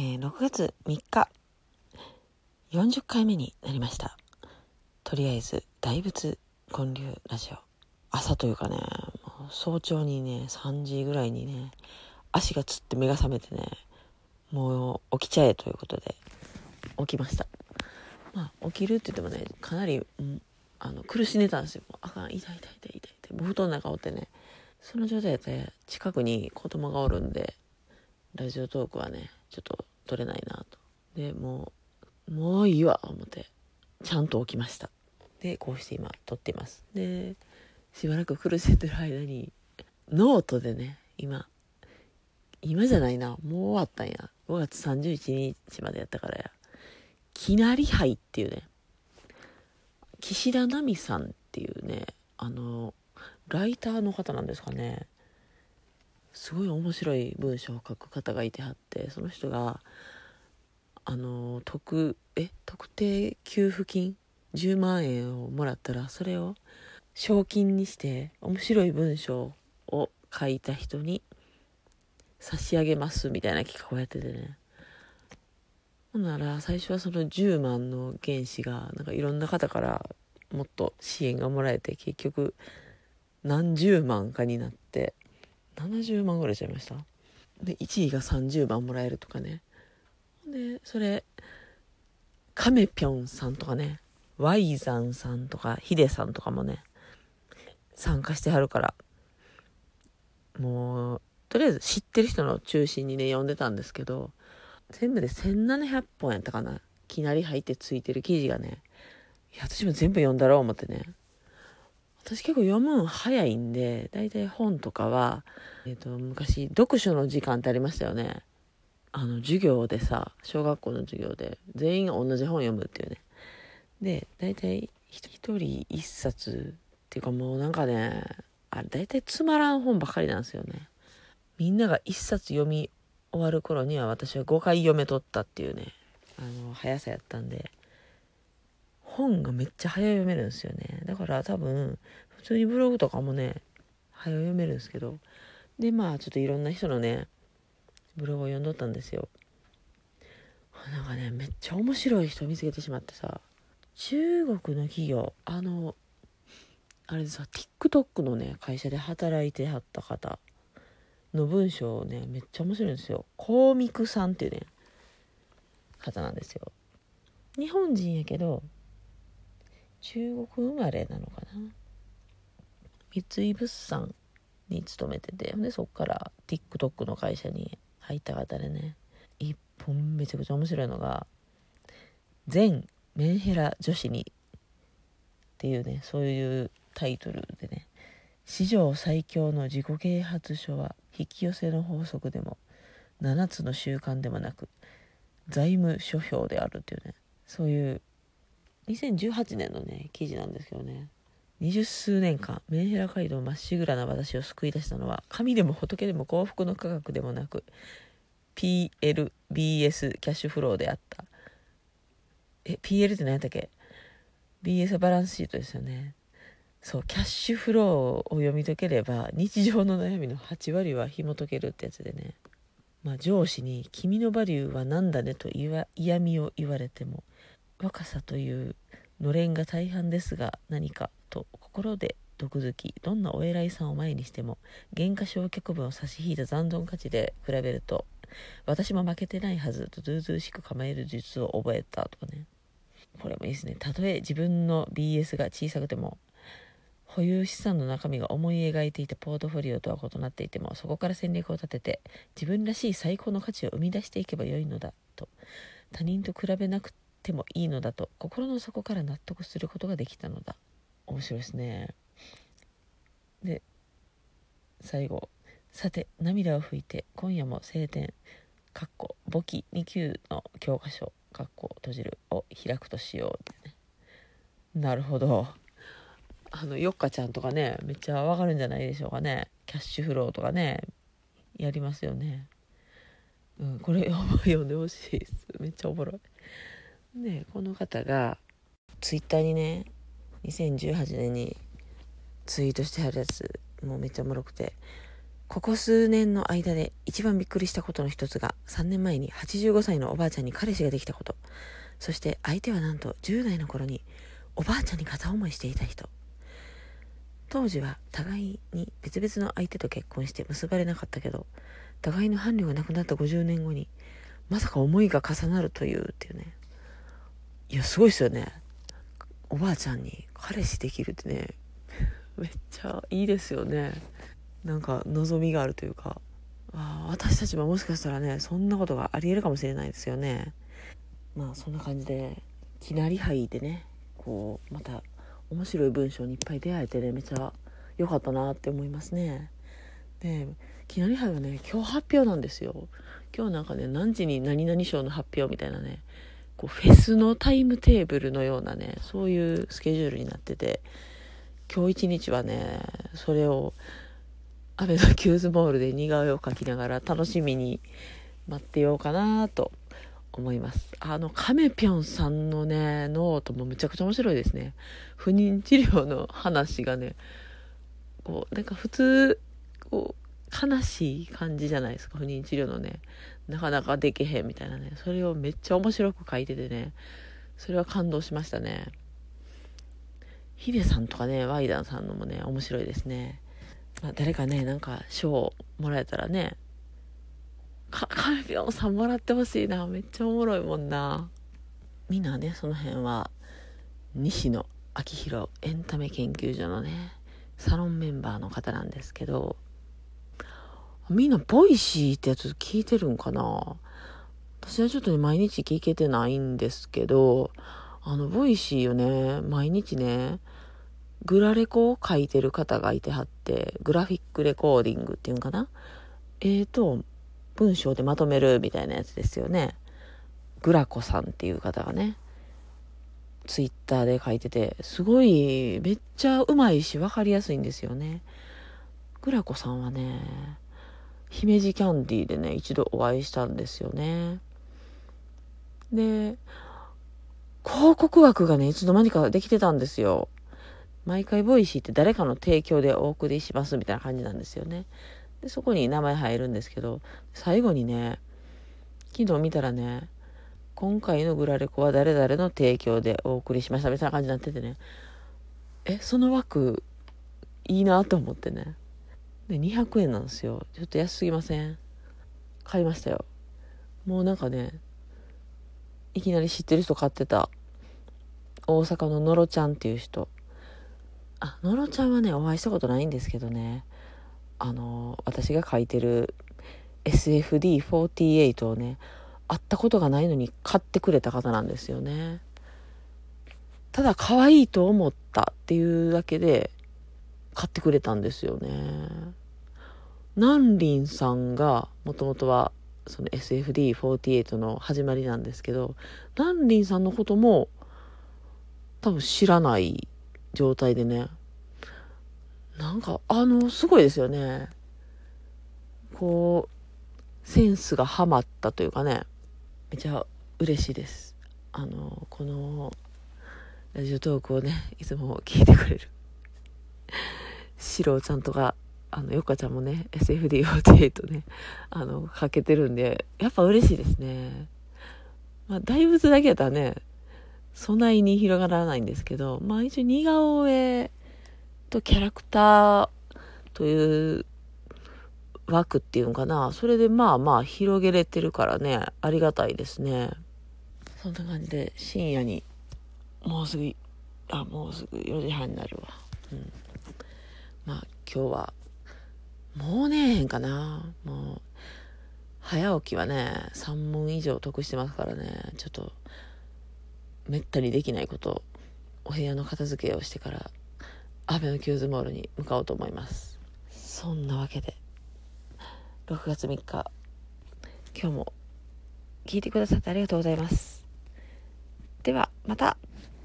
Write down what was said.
えー、6月3日。40回目になりました。とりあえず大仏建立ラジオ。朝というかねもう早朝にね3時ぐらいにね足がつって目が覚めてねもう起きちゃえということで起きました。まあ起きるって言ってもねかなり、うん、あの苦しんでたんですよ。あかん痛い痛い痛い痛い痛い布団の中おってねその状態で近くに子供がおるんでラジオトークはねちょっと撮れないなと。でもうもういいわ思って。ちゃんと起きました。でこうして今撮っています。でしばらく苦しんでる間にノートでね今今じゃないなもう終わったんや。5月31日までやったからや。きなり杯っていうね。岸田奈美さんっていうねあのライターの方なんですかね。すごい面白い文章を書く方がいてはってその人があの特え特定給付金？10万円をもらったらそれを賞金にして面白い文章を書いた人に差し上げますみたいな企画をやっててね。ほんなら最初はその10万の原資がなんかいろんな方からもっと支援がもらえて結局何十万かになって70万ぐらいちゃいました。で1位が30万もらえるとかね。でそれカメピョンさんとかね。ワイザンさんとかヒデさんとかもね参加してはるから。もうとりあえず知ってる人の中心にね読んでたんですけど全部で1700本やったかな。きなり入ってついてる記事がねいや私も全部読んだろう思ってね。私結構読むの早いんで、大体本とかは、えっ、ー、と、昔、読書の時間ってありましたよね。あの、授業でさ、小学校の授業で、全員が同じ本読むっていうね。で、大体、一人一冊っていうかもうなんかね、あれ大体つまらん本ばかりなんですよね。みんなが一冊読み終わる頃には私は5回読めとったっていうね、あの、速さやったんで、本がめっちゃ早読めるんですよね。だから多分普通にブログとかもね早読めるんですけど。でまあちょっといろんな人のねブログを読んどったんですよ。なんかねめっちゃ面白い人見つけてしまってさ。中国の企業あのあれでさ TikTok のね会社で働いてはった方の文章をねめっちゃ面白いんですよ。コーミクさんっていうね方なんですよ。日本人やけど中国生まれなのかな？三井物産に勤めててでそっから TikTok の会社に入った方でね。一本めちゃくちゃ面白いのが「全メンヘラ女子に」っていうねそういうタイトルでね史上最強の自己啓発書は引き寄せの法則でも7つの習慣でもなく財務諸表であるっていうねそういう2018年のね記事なんですけどね。二十数年間メンヘラ街道まっしぐらな私を救い出したのは神でも仏でも幸福の科学でもなく PLBS キャッシュフローであった。え PL って何やったっけ？BS バランスシートですよね。そうキャッシュフローを読み解ければ日常の悩みの8割は紐解けるってやつでね。まあ上司に「君のバリューは何だね」と嫌味を言われても若さというのれんが大半ですが何かと心で毒づきどんなお偉いさんを前にしても原価償却分を差し引いた残存価値で比べると私も負けてないはずとずうずうしく構える術を覚えたとかね。これもいいですね。たとえ自分の BS が小さくても保有資産の中身が思い描いていたポートフォリオとは異なっていてもそこから戦略を立てて自分らしい最高の価値を生み出していけばよいのだと他人と比べなくてもいいのだと心の底から納得することができたのだ。面白いですね。で最後。さて涙を拭いて今夜も晴天。かっこ簿記2級の教科書。かっこ閉じるを開くとしよう。ってねなるほど。あのよっかちゃんとかねめっちゃわかるんじゃないでしょうかね。キャッシュフローとかねやりますよね。うんこれ 読んでほしいです。めっちゃおもろい。でこの方がツイッターにね2018年にツイートしてはるやつもうめっちゃおもろくてここ数年の間で一番びっくりしたことの一つが3年前に85歳のおばあちゃんに彼氏ができたこと。そして相手はなんと10代の頃におばあちゃんに片思いしていた人。当時は互いに別々の相手と結婚して結ばれなかったけど互いの伴侶が亡くなった50年後にまさか思いが重なるというっていうね。いやすごいですよね。おばあちゃんに彼氏できるってね。めっちゃいいですよね。なんか望みがあるというか。あ私たちももしかしたらねそんなことがありえるかもしれないですよね。まあそんな感じできなり杯でねこうまた面白い文章にいっぱい出会えてねめちゃ良かったなって思いますね。できなり杯はね今日発表なんですよ。今日なんかね何時に何々賞の発表みたいなねこうフェスのタイムテーブルのようなねそういうスケジュールになってて今日一日はねそれをあべのキューズモールで似顔絵を描きながら楽しみに待ってようかなと思います。あの、カメピョンさんのね、ノートもめちゃくちゃ面白いですね。不妊治療の話がね、こう、なんか普通、こう、悲しい感じじゃないですか、不妊治療のね。なかなかできへんみたいなね。それをめっちゃ面白く書いててね、それは感動しましたね。ヒデさんとかね、ワイダンさんのもね、面白いですね。まあ、誰かね、なんか賞もらえたらね、か、カメピョンさんもらってほしいな。めっちゃおもろいもんな。みんなね、その辺は、西野亮廣エンタメ研究所のね、サロンメンバーの方なんですけど、みんな Voicy ってやつ聞いてるんかな？私はちょっとね、毎日聞けてないんですけど、あの、 Voicy をね、毎日ね、グラレコを書いてる方がいてはって、グラフィックレコーディングっていうんかな？えーと、文章でまとめるみたいなやつですよね。グラコさんっていう方がね、ツイッターで書いてて、すごい、めっちゃうまいし分かりやすいんですよね。グラコさんはね、姫路キャンディーでね、一度お会いしたんですよね。で、広告枠がね、いつの間にかできてたんですよ。毎回 Voicy って誰かの提供でお送りしますみたいな感じなんですよね。で、そこに名前入るんですけど、最後にね、昨日見たらね、今回のグラレコは誰々の提供でお送りしましたみたいな感じになっててね、え、その枠、いいなと思ってね。で、200円なんですよ。ちょっと安すぎません？買いましたよ。もうなんかね、いきなり知ってる人買ってた。大阪ののろちゃんっていう人。あ、のろちゃんはね、お会いしたことないんですけどね。あの私が書いてる SFD48 をね会ったことがないのに買ってくれた方なんですよねただ可愛いと思ったっていうだけで買ってくれたんですよね南林さんがもともとはその SFD48 の始まりなんですけど南林さんのことも多分知らない状態でねなんか、あの、すごいですよね。こう、センスがハマったというかね、めちゃ嬉しいです。あの、この、ラジオトークをね、いつも聞いてくれる。シロちゃんとか、あの、よかちゃんもね、SFD48 ね、あの、かけてるんで、やっぱ嬉しいですね。まあ、大仏だけやったらね、備えに広がらないんですけど、まあ一応似顔絵とキャラクターという枠っていうのかな。それでまあまあ広げれてるからね、ありがたいですね。そんな感じで深夜に、もうすぐ、あ、もうすぐ4時半になるわ。うん。まあ今日は、もうねえんかな。もう、早起きはね、3問以上得してますからね、ちょっと、めったにできないこと、お部屋の片付けをしてからアベノキューズモールに向かおうと思います。そんなわけで6月3日今日も聞いてくださってありがとうございます。ではまた。